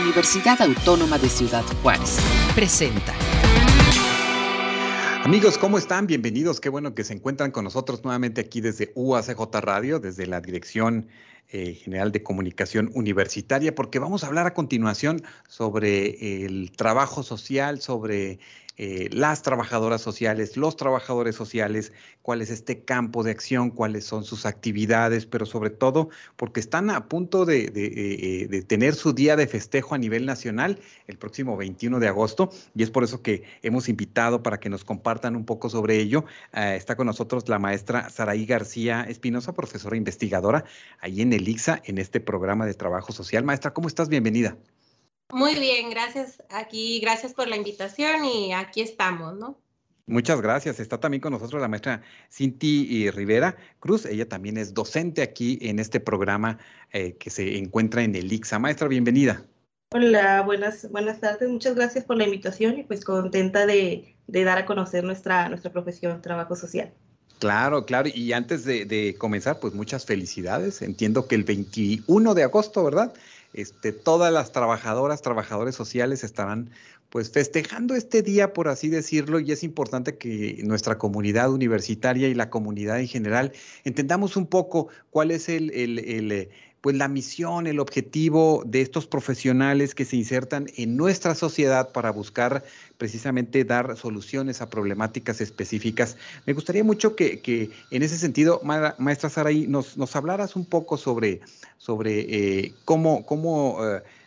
Universidad Autónoma de Ciudad Juárez. Presenta. Amigos, ¿cómo están? Bienvenidos. Qué bueno que se encuentran con nosotros nuevamente aquí desde UACJ Radio, desde la Dirección eh, General de Comunicación Universitaria, porque vamos a hablar a continuación sobre el trabajo social, sobre eh, las trabajadoras sociales, los trabajadores sociales, cuál es este campo de acción, cuáles son sus actividades, pero sobre todo porque están a punto de, eh, tener su día de festejo a nivel nacional el próximo 21 de agosto y es por eso que hemos invitado para que nos compartan un poco sobre ello. Eh, está con nosotros la maestra Saraí García Espinosa, profesora investigadora ahí en el IXA, en este programa de trabajo social. Maestra, ¿cómo estás? Bienvenida. Muy bien, gracias aquí, gracias por la invitación y aquí estamos, ¿no? Muchas gracias. Está también con nosotros la maestra Cinti Rivera Cruz. Ella también es docente aquí en este programa eh, que se encuentra en el IXA. Maestra, bienvenida. Hola, buenas, buenas tardes. Muchas gracias por la invitación y pues contenta de, dar a conocer nuestra, nuestra profesión, trabajo social. Claro, claro. Y antes de, de comenzar, pues muchas felicidades. Entiendo que el 21 de agosto, ¿verdad? Este, todas las trabajadoras, trabajadores sociales estarán pues festejando este día, por así decirlo, y es importante que nuestra comunidad universitaria y la comunidad en general entendamos un poco cuál es el, el eh, pues la misión, el objetivo de estos profesionales que se insertan en nuestra sociedad para buscar precisamente dar soluciones a problemáticas específicas. Me gustaría mucho que, en ese sentido, maestra Saraí, nos, nos hablaras un poco sobre, sobre eh, cómo, cómo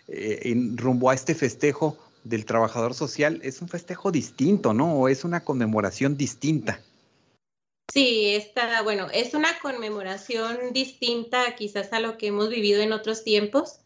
eh, en rumbo a este festejo del trabajador social es un festejo distinto, ¿no? O es una conmemoración distinta. Sí, está, bueno, es una conmemoración distinta quizás a lo que hemos vivido en otros tiempos.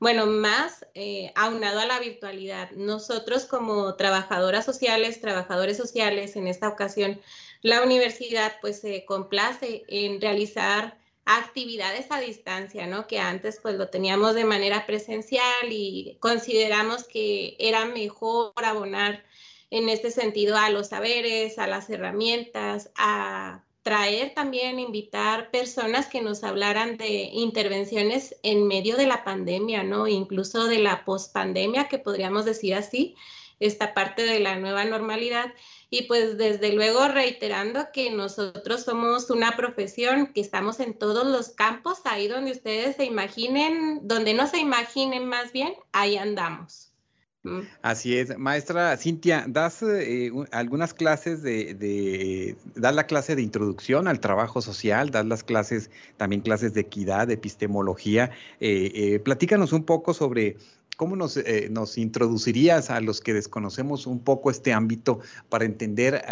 Bueno, más eh, aunado a la virtualidad. Nosotros como trabajadoras sociales, trabajadores sociales, en esta ocasión, la universidad pues se complace en realizar actividades a distancia, ¿no? Que antes pues lo teníamos de manera presencial y consideramos que era mejor abonar en este sentido a los saberes, a las herramientas, a traer también, invitar personas que nos hablaran de intervenciones en medio de la pandemia, ¿no? Incluso de la pospandemia, que podríamos decir así, esta parte de la nueva normalidad. Y pues desde luego reiterando que nosotros somos una profesión que estamos en todos los campos, ahí donde ustedes se imaginen, donde no se imaginen más bien, ahí andamos. Así es, maestra Cintia, das eh, algunas clases de, das la clase de introducción al trabajo social, das las clases, también clases de equidad, de epistemología. Eh, eh, platícanos un poco sobre cómo nos, nos, introducirías a los que desconocemos un poco este ámbito para entender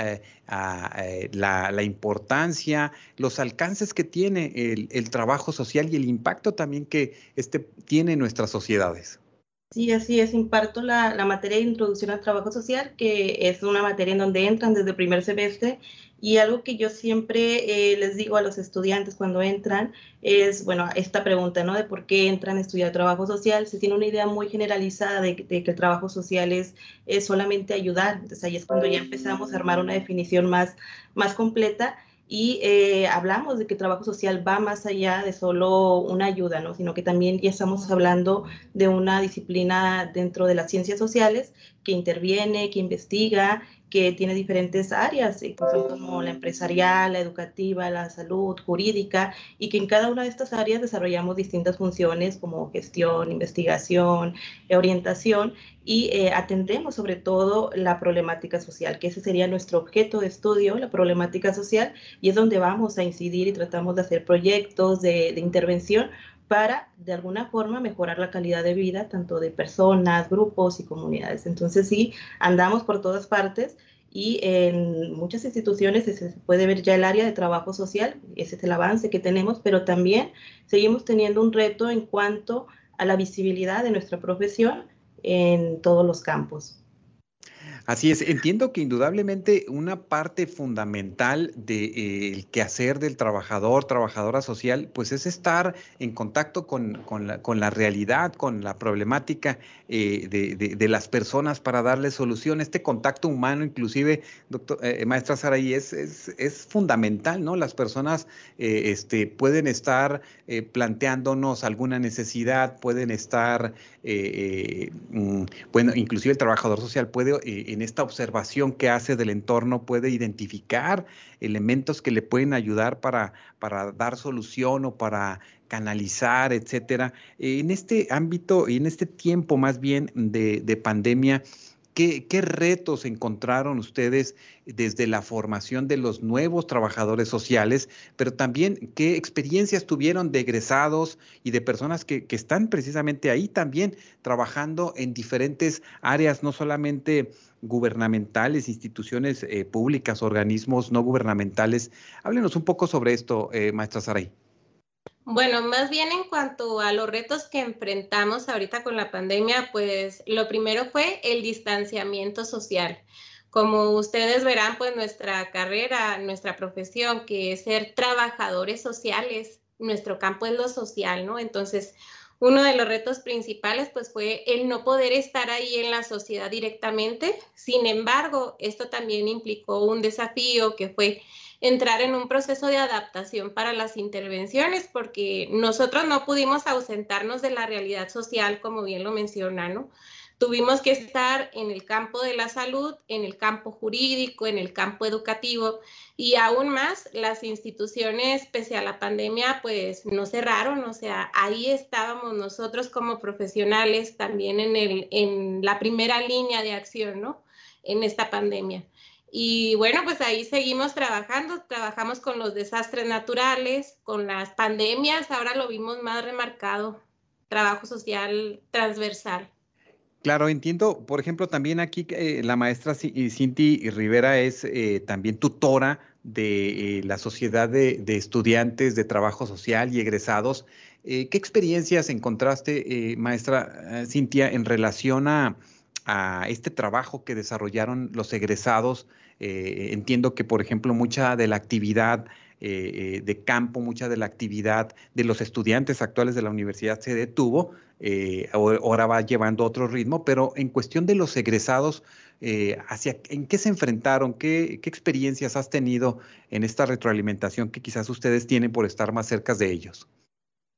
la, importancia, los alcances que tiene el, el trabajo social y el impacto también que este tiene en nuestras sociedades. Sí, así es. Imparto la, materia de introducción al trabajo social, que es una materia en donde entran desde el primer semestre. Y algo que yo siempre eh, les digo a los estudiantes cuando entran es, bueno, esta pregunta, ¿no? De por qué entran a estudiar trabajo social. Se tiene una idea muy generalizada de, que el trabajo social es, es solamente ayudar. Entonces ahí es cuando ya empezamos a armar una definición más, más completa y eh, hablamos de que el trabajo social va más allá de solo una ayuda, ¿no? sino que también ya estamos hablando de una disciplina dentro de las ciencias sociales que interviene, que investiga, que tiene diferentes áreas, eh, como la empresarial, la educativa, la salud, jurídica, y que en cada una de estas áreas desarrollamos distintas funciones como gestión, investigación, eh, orientación, y eh, atendemos sobre todo la problemática social, que ese sería nuestro objeto de estudio, la problemática social, y es donde vamos a incidir y tratamos de hacer proyectos de, de intervención para de alguna forma mejorar la calidad de vida tanto de personas, grupos y comunidades. Entonces sí, andamos por todas partes y en muchas instituciones se puede ver ya el área de trabajo social, ese es el avance que tenemos, pero también seguimos teniendo un reto en cuanto a la visibilidad de nuestra profesión en todos los campos. Así es, entiendo que indudablemente una parte fundamental del de, eh, quehacer del trabajador, trabajadora social, pues es estar en contacto con, la, realidad, con la problemática eh, de, las personas para darle solución. Este contacto humano, inclusive, doctor, eh, maestra Saraí, es, es, fundamental, ¿no? Las personas este, pueden estar planteándonos alguna necesidad, pueden estar, mm, bueno, inclusive el trabajador social puede en esta observación que hace del entorno puede identificar elementos que le pueden ayudar para, para dar solución o para canalizar, etcétera. En este ámbito y en este tiempo más bien de, de pandemia, ¿Qué, retos encontraron ustedes desde la formación de los nuevos trabajadores sociales, pero también qué experiencias tuvieron de egresados y de personas que, están precisamente ahí también trabajando en diferentes áreas, no solamente gubernamentales, instituciones eh, públicas, organismos no gubernamentales? Háblenos un poco sobre esto, eh, maestra Saray. Bueno, más bien en cuanto a los retos que enfrentamos ahorita con la pandemia, pues lo primero fue el distanciamiento social. Como ustedes verán, pues nuestra carrera, nuestra profesión, que es ser trabajadores sociales, nuestro campo es lo social, ¿no? Entonces, uno de los retos principales pues fue el no poder estar ahí en la sociedad directamente. Sin embargo, esto también implicó un desafío que fue entrar en un proceso de adaptación para las intervenciones, porque nosotros no pudimos ausentarnos de la realidad social, como bien lo menciona, ¿no? Tuvimos que estar en el campo de la salud, en el campo jurídico, en el campo educativo y aún más las instituciones, pese a la pandemia, pues no cerraron, o sea, ahí estábamos nosotros como profesionales también en, el, en la primera línea de acción, ¿no? En esta pandemia. Y bueno, pues ahí seguimos trabajando, trabajamos con los desastres naturales, con las pandemias, ahora lo vimos más remarcado, trabajo social transversal. Claro, entiendo. Por ejemplo, también aquí eh, la maestra Cinti Rivera es eh, también tutora de eh, la Sociedad de, Estudiantes de Trabajo Social y Egresados. ¿Qué experiencias encontraste, maestra Cintia, en relación a, a, este trabajo que desarrollaron los egresados eh, entiendo que, por ejemplo, mucha de la actividad eh, eh, de campo, mucha de la actividad de los estudiantes actuales de la universidad se detuvo, ahora va llevando otro ritmo, pero en cuestión de los egresados, hacia, ¿en qué se enfrentaron? ¿Qué, ¿Qué, experiencias has tenido en esta retroalimentación que quizás ustedes tienen por estar más cerca de ellos?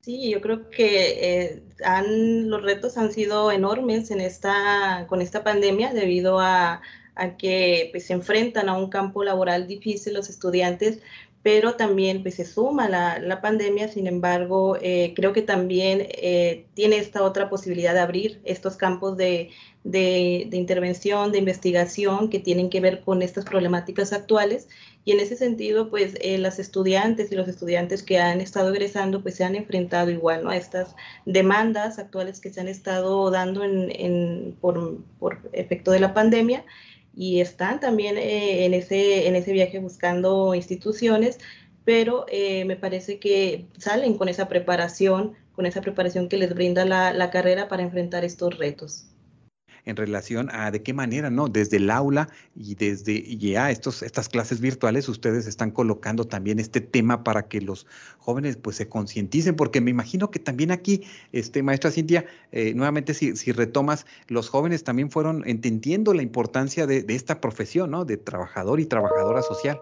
Sí, yo creo que han, los retos han sido enormes en esta, con esta pandemia debido a a que pues, se enfrentan a un campo laboral difícil los estudiantes, pero también pues, se suma la, la pandemia, sin embargo, eh, creo que también eh, tiene esta otra posibilidad de abrir estos campos de, de, intervención, de investigación que tienen que ver con estas problemáticas actuales. Y en ese sentido, pues eh, las estudiantes y los estudiantes que han estado egresando, pues se han enfrentado igual ¿no? a estas demandas actuales que se han estado dando en, en, por, por efecto de la pandemia y están también eh, en, ese, en ese viaje buscando instituciones, pero eh, me parece que salen con esa preparación, con esa preparación que les brinda la, la carrera para enfrentar estos retos en relación a de qué manera, ¿no? Desde el aula y desde ya estos, estas clases virtuales, ustedes están colocando también este tema para que los jóvenes pues se concienticen, porque me imagino que también aquí, este, maestra Cintia, eh, nuevamente si, si, retomas, los jóvenes también fueron entendiendo la importancia de, de esta profesión, ¿no? De trabajador y trabajadora social.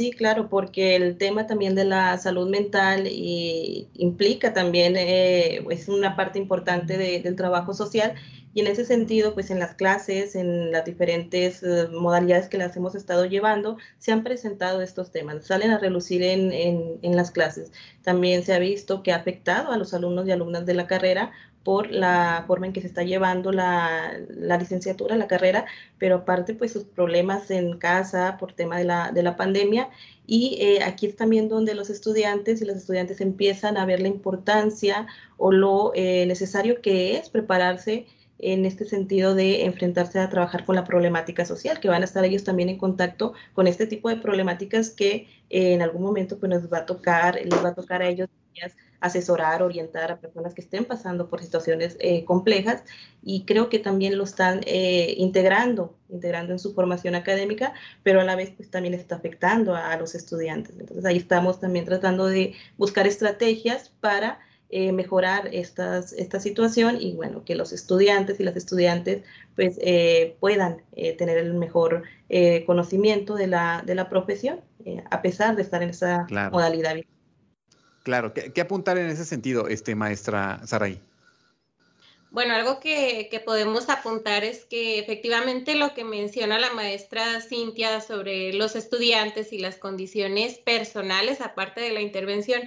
Sí, claro, porque el tema también de la salud mental y implica también, eh, es una parte importante del trabajo social y en ese sentido, pues en las clases, en las diferentes eh, modalidades que las hemos estado llevando, se han presentado estos temas, salen a relucir en, en, en las clases. También se ha visto que ha afectado a los alumnos y alumnas de la carrera por la forma en que se está llevando la, la, licenciatura, la carrera, pero aparte pues sus problemas en casa por tema de la, de la pandemia. Y eh, aquí es también donde los estudiantes y las estudiantes empiezan a ver la importancia o lo eh, necesario que es prepararse en este sentido de enfrentarse a trabajar con la problemática social, que van a estar ellos también en contacto con este tipo de problemáticas que eh, en algún momento pues nos va a tocar, les va a tocar a ellos asesorar, orientar a personas que estén pasando por situaciones eh, complejas y creo que también lo están eh, integrando, integrando en su formación académica, pero a la vez pues también está afectando a, los estudiantes. Entonces ahí estamos también tratando de buscar estrategias para eh, mejorar estas, esta situación y bueno, que los estudiantes y las estudiantes pues puedan tener el mejor conocimiento de la, de la profesión, a pesar de estar en esa modalidad Claro, ¿Qué, apuntar en ese sentido, este, maestra Saray? Bueno, algo que, podemos apuntar es que efectivamente lo que menciona la maestra Cintia sobre los estudiantes y las condiciones personales, aparte de la intervención,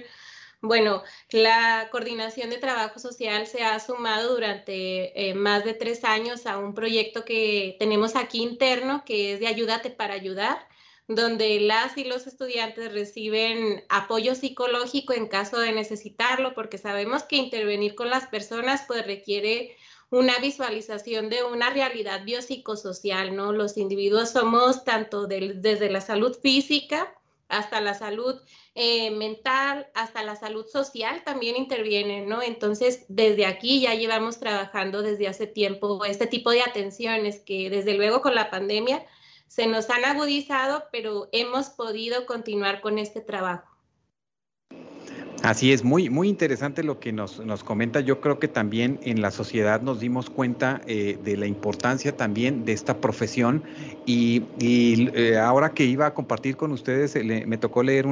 bueno, la coordinación de trabajo social se ha sumado durante eh, más de tres años a un proyecto que tenemos aquí interno, que es de Ayúdate para Ayudar donde las y los estudiantes reciben apoyo psicológico en caso de necesitarlo, porque sabemos que intervenir con las personas pues requiere una visualización de una realidad biopsicosocial, ¿no? Los individuos somos tanto desde la salud física hasta la salud eh, mental, hasta la salud social también intervienen, ¿no? Entonces, desde aquí ya llevamos trabajando desde hace tiempo este tipo de atenciones que desde luego con la pandemia se nos han agudizado, pero hemos podido continuar con este trabajo. Así es, muy, muy interesante lo que nos, comenta. Yo creo que también en la sociedad nos dimos cuenta eh, de la importancia también de esta profesión y, eh, ahora que iba a compartir con ustedes, me tocó leer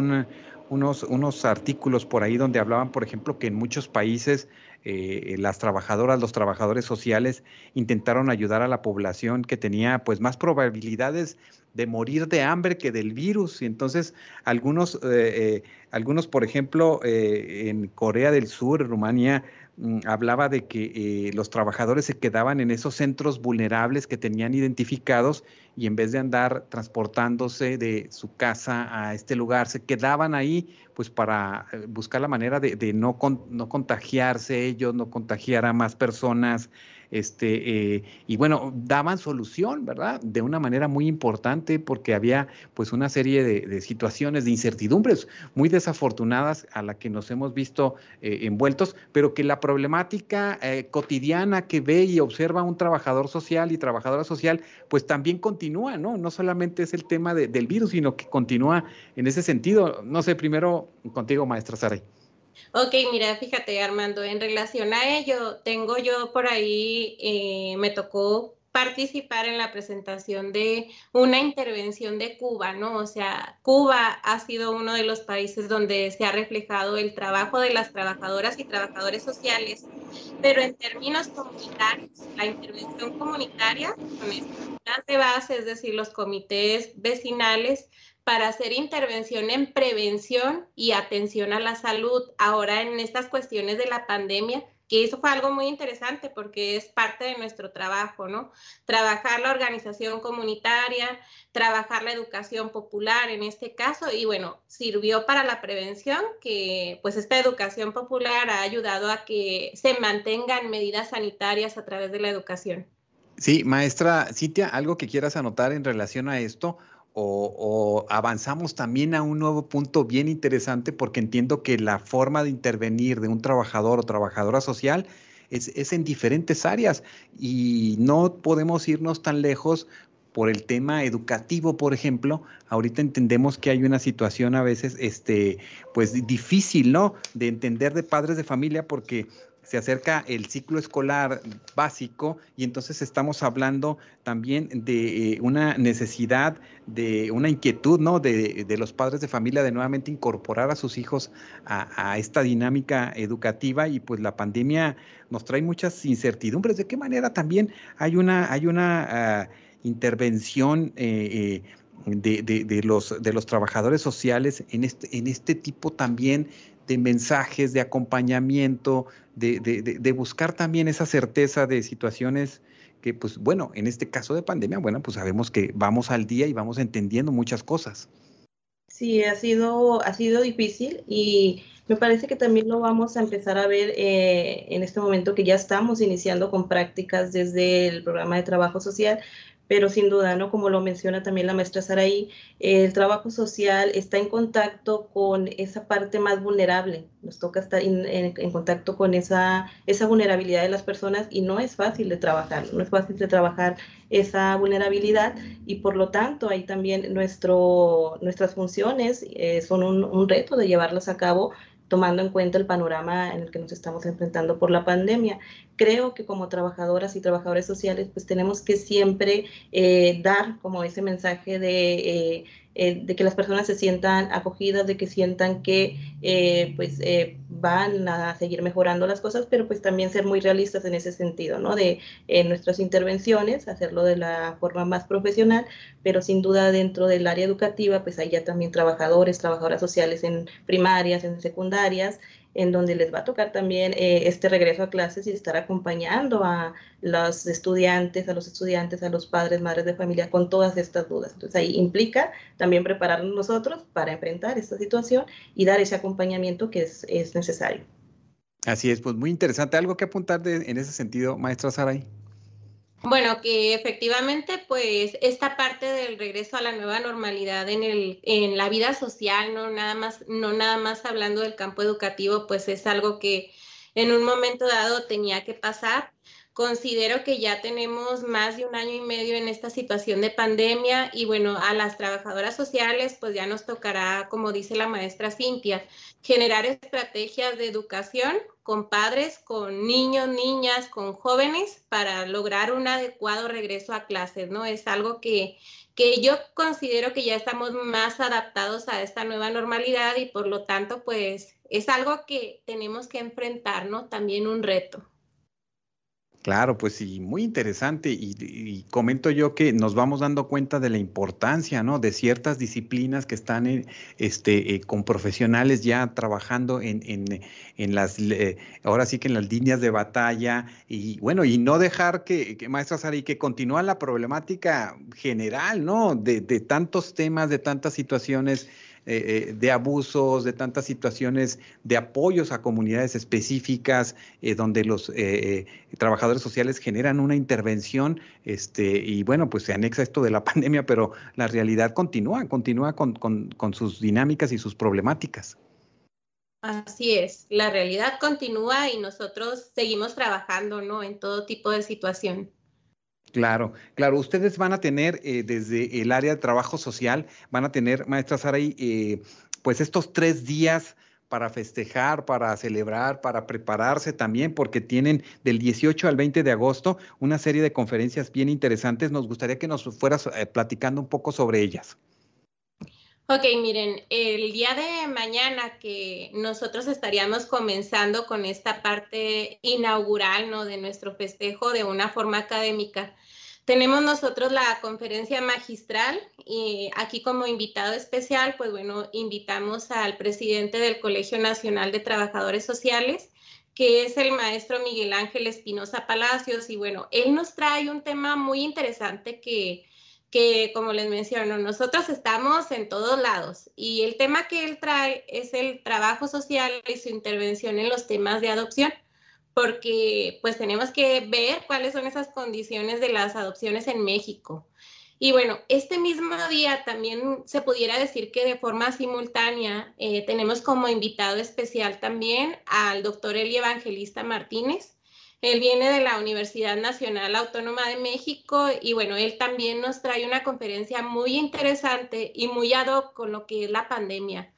unos, unos artículos por ahí donde hablaban, por ejemplo, que en muchos países eh, las trabajadoras, los trabajadores sociales intentaron ayudar a la población que tenía pues más probabilidades de morir de hambre que del virus. Y entonces algunos, eh, eh, algunos por ejemplo, en Corea del Sur, Rumania, hablaba de que eh, los trabajadores se quedaban en esos centros vulnerables que tenían identificados y en vez de andar transportándose de su casa a este lugar, se quedaban ahí pues para eh, buscar la manera de, no, no contagiarse ellos, no contagiar a más personas este, eh, y bueno, daban solución, ¿verdad? De una manera muy importante porque había pues una serie de, situaciones de incertidumbres muy desafortunadas a la que nos hemos visto eh, envueltos, pero que la problemática eh, cotidiana que ve y observa un trabajador social y trabajadora social, pues también continúa, ¿no? No solamente es el tema del virus, sino que continúa en ese sentido. No sé, primero contigo, maestra Saray. Ok, mira, fíjate Armando, en relación a ello, tengo yo por ahí, eh, me tocó participar en la presentación de una intervención de Cuba, ¿no? O sea, Cuba ha sido uno de los países donde se ha reflejado el trabajo de las trabajadoras y trabajadores sociales, pero en términos comunitarios, la intervención comunitaria, con estas de base, es decir, los comités vecinales, para hacer intervención en prevención y atención a la salud ahora en estas cuestiones de la pandemia, que eso fue algo muy interesante porque es parte de nuestro trabajo, ¿no? Trabajar la organización comunitaria, trabajar la educación popular en este caso y bueno, sirvió para la prevención que pues esta educación popular ha ayudado a que se mantengan medidas sanitarias a través de la educación. Sí, maestra Cintia, algo que quieras anotar en relación a esto, o, avanzamos también a un nuevo punto bien interesante porque entiendo que la forma de intervenir de un trabajador o trabajadora social es, en diferentes áreas y no podemos irnos tan lejos por el tema educativo, por ejemplo, ahorita entendemos que hay una situación a veces, este, pues difícil, ¿no? De entender de padres de familia porque se acerca el ciclo escolar básico y entonces estamos hablando también de eh, una necesidad, de una inquietud, ¿no? De, los padres de familia de nuevamente incorporar a sus hijos a, esta dinámica educativa y pues la pandemia nos trae muchas incertidumbres. ¿De qué manera también hay una, hay una ah, intervención? Eh, eh, de, de, los, de los trabajadores sociales en este, en este tipo también de mensajes, de acompañamiento, de, buscar también esa certeza de situaciones que, pues bueno, en este caso de pandemia, bueno, pues sabemos que vamos al día y vamos entendiendo muchas cosas. Sí, ha sido, ha sido difícil y me parece que también lo vamos a empezar a ver eh, en este momento que ya estamos iniciando con prácticas desde el programa de trabajo social, pero sin duda, ¿no? Como lo menciona también la maestra Saraí, el trabajo social está en contacto con esa parte más vulnerable, nos toca estar en, contacto con esa, esa vulnerabilidad de las personas y no es fácil de trabajar, no es fácil de trabajar esa vulnerabilidad y por lo tanto ahí también nuestro, nuestras funciones eh, son un, un reto de llevarlas a cabo tomando en cuenta el panorama en el que nos estamos enfrentando por la pandemia. Creo que como trabajadoras y trabajadores sociales, pues tenemos que siempre eh, dar como ese mensaje de eh, eh, de que las personas se sientan acogidas, de que sientan que eh, pues eh, van a seguir mejorando las cosas, pero pues también ser muy realistas en ese sentido, ¿no? De nuestras intervenciones, hacerlo de la forma más profesional, pero sin duda dentro del área educativa, pues hay ya también trabajadores, trabajadoras sociales en primarias, en secundarias, en donde les va a tocar también eh, este regreso a clases y estar acompañando a los estudiantes, a los estudiantes, a los padres, madres de familia con todas estas dudas. Entonces ahí implica también prepararnos nosotros para enfrentar esta situación y dar ese acompañamiento que es, es necesario. Así es, pues muy interesante. ¿Algo que apuntar en ese sentido, maestra Saray? Bueno, que efectivamente, pues esta parte del regreso a la nueva normalidad en, el, en la vida social, no nada más, no nada más hablando del campo educativo, pues es algo que en un momento dado tenía que pasar. Considero que ya tenemos más de un año y medio en esta situación de pandemia y bueno, a las trabajadoras sociales pues ya nos tocará, como dice la maestra Cintia, generar estrategias de educación con padres, con niños, niñas, con jóvenes para lograr un adecuado regreso a clases, ¿no? Es algo que, que yo considero que ya estamos más adaptados a esta nueva normalidad y por lo tanto pues es algo que tenemos que enfrentar, ¿no? También un reto. Claro, pues sí, muy interesante y, comento yo que nos vamos dando cuenta de la importancia, ¿no? De ciertas disciplinas que están en, este, eh, con profesionales ya trabajando en, en, en las, ahora sí que en las líneas de batalla y bueno, y no dejar que, que maestra Sari, que continúa la problemática general, ¿no? De, de tantos temas, de tantas situaciones eh, eh, de abusos, de tantas situaciones de apoyos a comunidades específicas, eh, donde los trabajadores sociales generan una intervención, este, y bueno, pues se anexa esto de la pandemia, pero la realidad continúa, continúa con, con sus dinámicas y sus problemáticas. Así es, la realidad continúa y nosotros seguimos trabajando, ¿no? En todo tipo de situación. Claro, claro. Ustedes van a tener eh, desde el área de trabajo social, van a tener, maestra Saray, eh, pues estos tres días para festejar, para celebrar, para prepararse también, porque tienen del 18 al 20 de agosto una serie de conferencias bien interesantes. Nos gustaría que nos fueras eh, platicando un poco sobre ellas. Ok, miren, el día de mañana que nosotros estaríamos comenzando con esta parte inaugural ¿no? de nuestro festejo de una forma académica, tenemos nosotros la conferencia magistral y aquí como invitado especial, pues bueno, invitamos al presidente del Colegio Nacional de Trabajadores Sociales, que es el maestro Miguel Ángel Espinosa Palacios. Y bueno, él nos trae un tema muy interesante que, que, como les menciono, nosotros estamos en todos lados y el tema que él trae es el trabajo social y su intervención en los temas de adopción porque pues tenemos que ver cuáles son esas condiciones de las adopciones en México. Y bueno, este mismo día también se pudiera decir que de forma simultánea eh, tenemos como invitado especial también al doctor Eli Evangelista Martínez. Él viene de la Universidad Nacional Autónoma de México y bueno, él también nos trae una conferencia muy interesante y muy ad hoc con lo que es la pandemia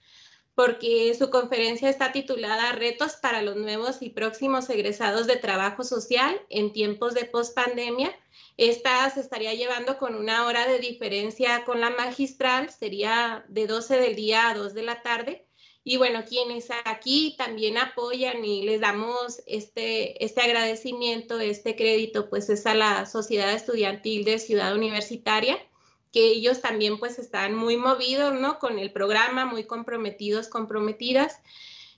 porque su conferencia está titulada Retos para los nuevos y próximos egresados de trabajo social en tiempos de pospandemia. Esta se estaría llevando con una hora de diferencia con la magistral, sería de 12 del día a 2 de la tarde. Y bueno, quienes aquí también apoyan y les damos este, este agradecimiento, este crédito, pues es a la Sociedad Estudiantil de Ciudad Universitaria que ellos también pues están muy movidos, ¿no? Con el programa, muy comprometidos, comprometidas.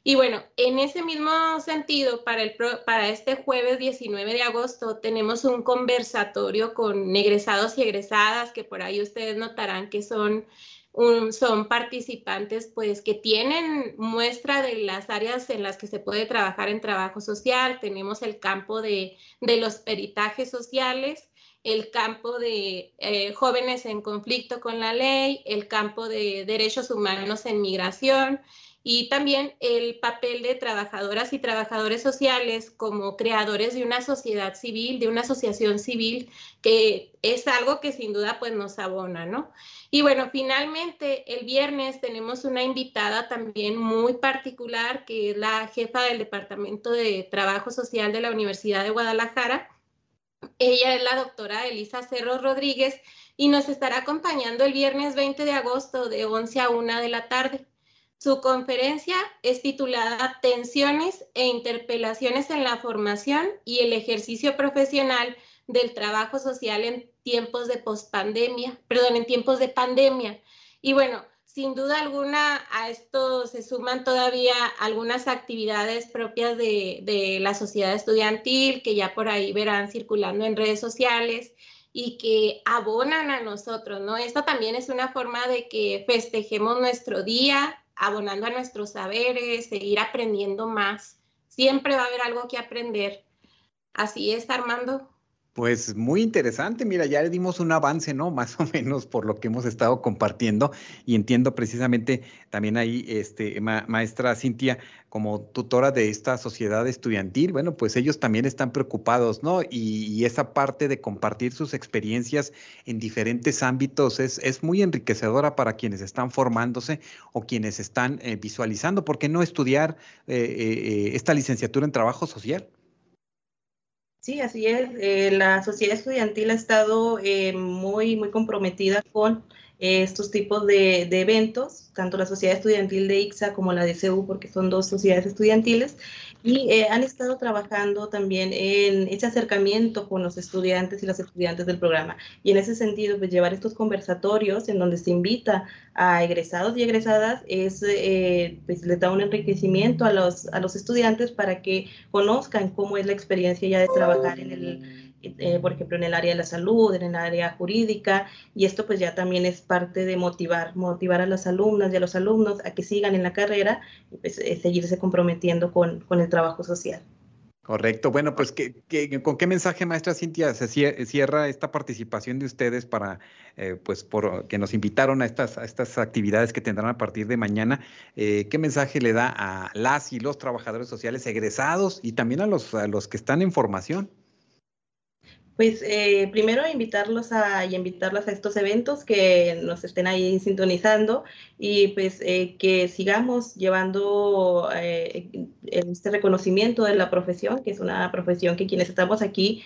Y bueno, en ese mismo sentido, para, el, para este jueves 19 de agosto tenemos un conversatorio con egresados y egresadas, que por ahí ustedes notarán que son, son participantes pues que tienen muestra de las áreas en las que se puede trabajar en trabajo social. Tenemos el campo de, de los peritajes sociales, el campo de eh, jóvenes en conflicto con la ley, el campo de derechos humanos en migración y también el papel de trabajadoras y trabajadores sociales como creadores de una sociedad civil, de una asociación civil, que es algo que sin duda pues nos abona, ¿no? Y bueno, finalmente el viernes tenemos una invitada también muy particular, que es la jefa del Departamento de Trabajo Social de la Universidad de Guadalajara. Ella es la doctora Elisa Cerro Rodríguez y nos estará acompañando el viernes 20 de agosto de 11 a 1 de la tarde. Su conferencia es titulada Tensiones e interpelaciones en la formación y el ejercicio profesional del trabajo social en tiempos de pospandemia, perdón, en tiempos de pandemia. Y bueno, sin duda alguna a esto se suman todavía algunas actividades propias de, de la sociedad estudiantil que ya por ahí verán circulando en redes sociales y que abonan a nosotros, ¿no? Esto también es una forma de que festejemos nuestro día, abonando a nuestros saberes, seguir aprendiendo más. Siempre va a haber algo que aprender. Así es, Armando. Pues muy interesante, mira, ya dimos un avance, ¿no? Más o menos por lo que hemos estado compartiendo y entiendo precisamente también ahí, este, maestra Cintia, como tutora de esta sociedad estudiantil, bueno, pues ellos también están preocupados, ¿no? Y, esa parte de compartir sus experiencias en diferentes ámbitos es, muy enriquecedora para quienes están formándose o quienes están eh, visualizando, ¿por qué no estudiar eh, eh, esta licenciatura en trabajo social? Sí, así es. Eh, la sociedad estudiantil ha estado eh, muy, muy comprometida con eh, estos tipos de, eventos, tanto la sociedad estudiantil de IXA como la de CEU, porque son dos sociedades estudiantiles, y eh, han estado trabajando también en ese acercamiento con los estudiantes y las estudiantes del programa. Y en ese sentido, pues llevar estos conversatorios en donde se invita a egresados y egresadas es, eh, pues le da un enriquecimiento a los, a los estudiantes para que conozcan cómo es la experiencia ya de trabajar en el eh, por ejemplo, en el área de la salud, en el área jurídica, y esto pues ya también es parte de motivar, motivar a las alumnas y a los alumnos a que sigan en la carrera y pues, eh, seguirse comprometiendo con, con, el trabajo social. Correcto. Bueno, pues con qué mensaje, maestra Cintia, se cierra esta participación de ustedes para, eh, pues, por que nos invitaron a estas, a estas actividades que tendrán a partir de mañana? ¿Qué mensaje le da a las y los trabajadores sociales egresados y también a los, a los que están en formación? Pues eh, primero invitarlos a, y invitarlas a estos eventos que nos estén ahí sintonizando y pues eh, que sigamos llevando eh, este reconocimiento de la profesión, que es una profesión que quienes estamos aquí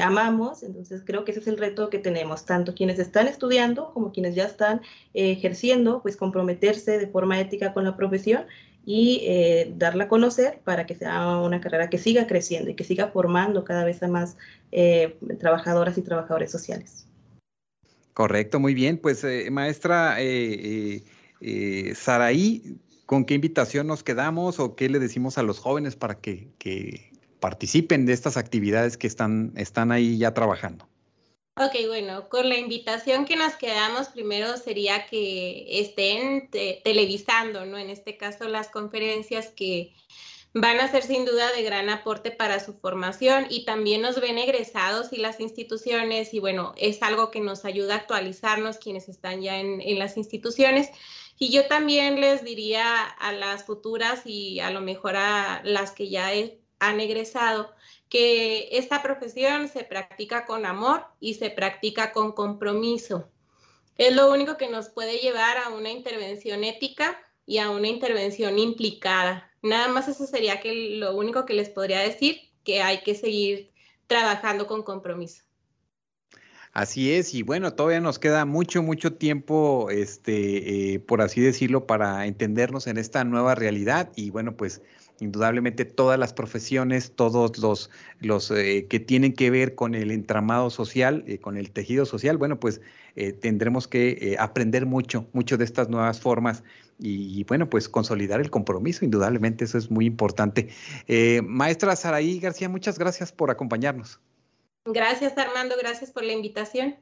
amamos. Entonces creo que ese es el reto que tenemos, tanto quienes están estudiando como quienes ya están ejerciendo, pues comprometerse de forma ética con la profesión y eh, darla a conocer para que sea una carrera que siga creciendo y que siga formando cada vez a más eh, trabajadoras y trabajadores sociales. Correcto, muy bien. Pues eh, maestra Saraí, ¿con qué invitación nos quedamos o qué le decimos a los jóvenes para que, que participen de estas actividades que están, están ahí ya trabajando? Ok, bueno, con la invitación que nos quedamos primero sería que estén televisando, ¿no? En este caso las conferencias que van a ser sin duda de gran aporte para su formación y también nos ven egresados y las instituciones y bueno, es algo que nos ayuda a actualizarnos quienes están ya en, las instituciones. Y yo también les diría a las futuras y a lo mejor a las que ya han egresado, que esta profesión se practica con amor y se practica con compromiso. Es lo único que nos puede llevar a una intervención ética y a una intervención implicada. Nada más eso sería que lo único que les podría decir, que hay que seguir trabajando con compromiso. Así es, y bueno, todavía nos queda mucho, mucho tiempo, este, eh, por así decirlo, para entendernos en esta nueva realidad. Y bueno, pues indudablemente todas las profesiones, todos los, los eh, que tienen que ver con el entramado social, eh, con el tejido social, bueno, pues eh, tendremos que aprender mucho, mucho de estas nuevas formas y, bueno, pues consolidar el compromiso, indudablemente eso es muy importante. maestra Saraí García, muchas gracias por acompañarnos. Gracias Armando, gracias por la invitación.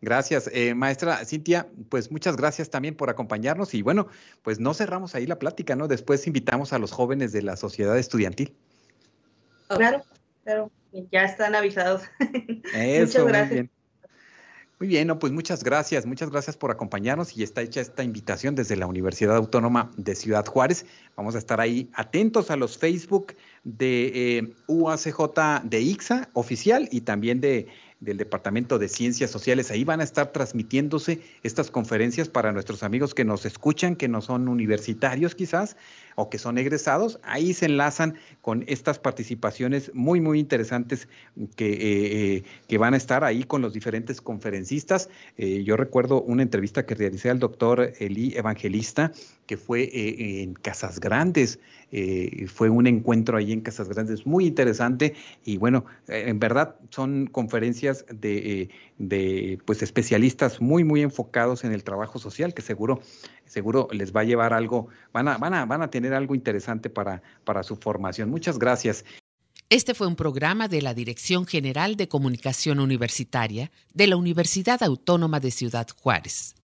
Gracias, eh, maestra Cintia, pues muchas gracias también por acompañarnos y bueno, pues no cerramos ahí la plática, ¿no? Después invitamos a los jóvenes de la sociedad estudiantil. Claro, claro. Ya están avisados. Muchas gracias. Muy bien, no, pues muchas gracias, muchas gracias por acompañarnos y está hecha esta invitación desde la Universidad Autónoma de Ciudad Juárez. Vamos a estar ahí atentos a los Facebook de eh, UACJ de IXA oficial y también de del Departamento de Ciencias Sociales. Ahí van a estar transmitiéndose estas conferencias para nuestros amigos que nos escuchan, que no son universitarios quizás, o que son egresados. Ahí se enlazan con estas participaciones muy, muy interesantes que, eh, eh, que van a estar ahí con los diferentes conferencistas. Eh, yo recuerdo una entrevista que realicé al doctor Eli Evangelista, que fue en Casas Grandes. fue un encuentro ahí en Casas Grandes muy interesante y bueno, en verdad son conferencias de, de pues especialistas muy, muy enfocados en el trabajo social que seguro seguro les va a llevar algo, van a, van a, van a tener algo interesante para, para su formación. Muchas gracias. Este fue un programa de la Dirección General de Comunicación Universitaria de la Universidad Autónoma de Ciudad Juárez.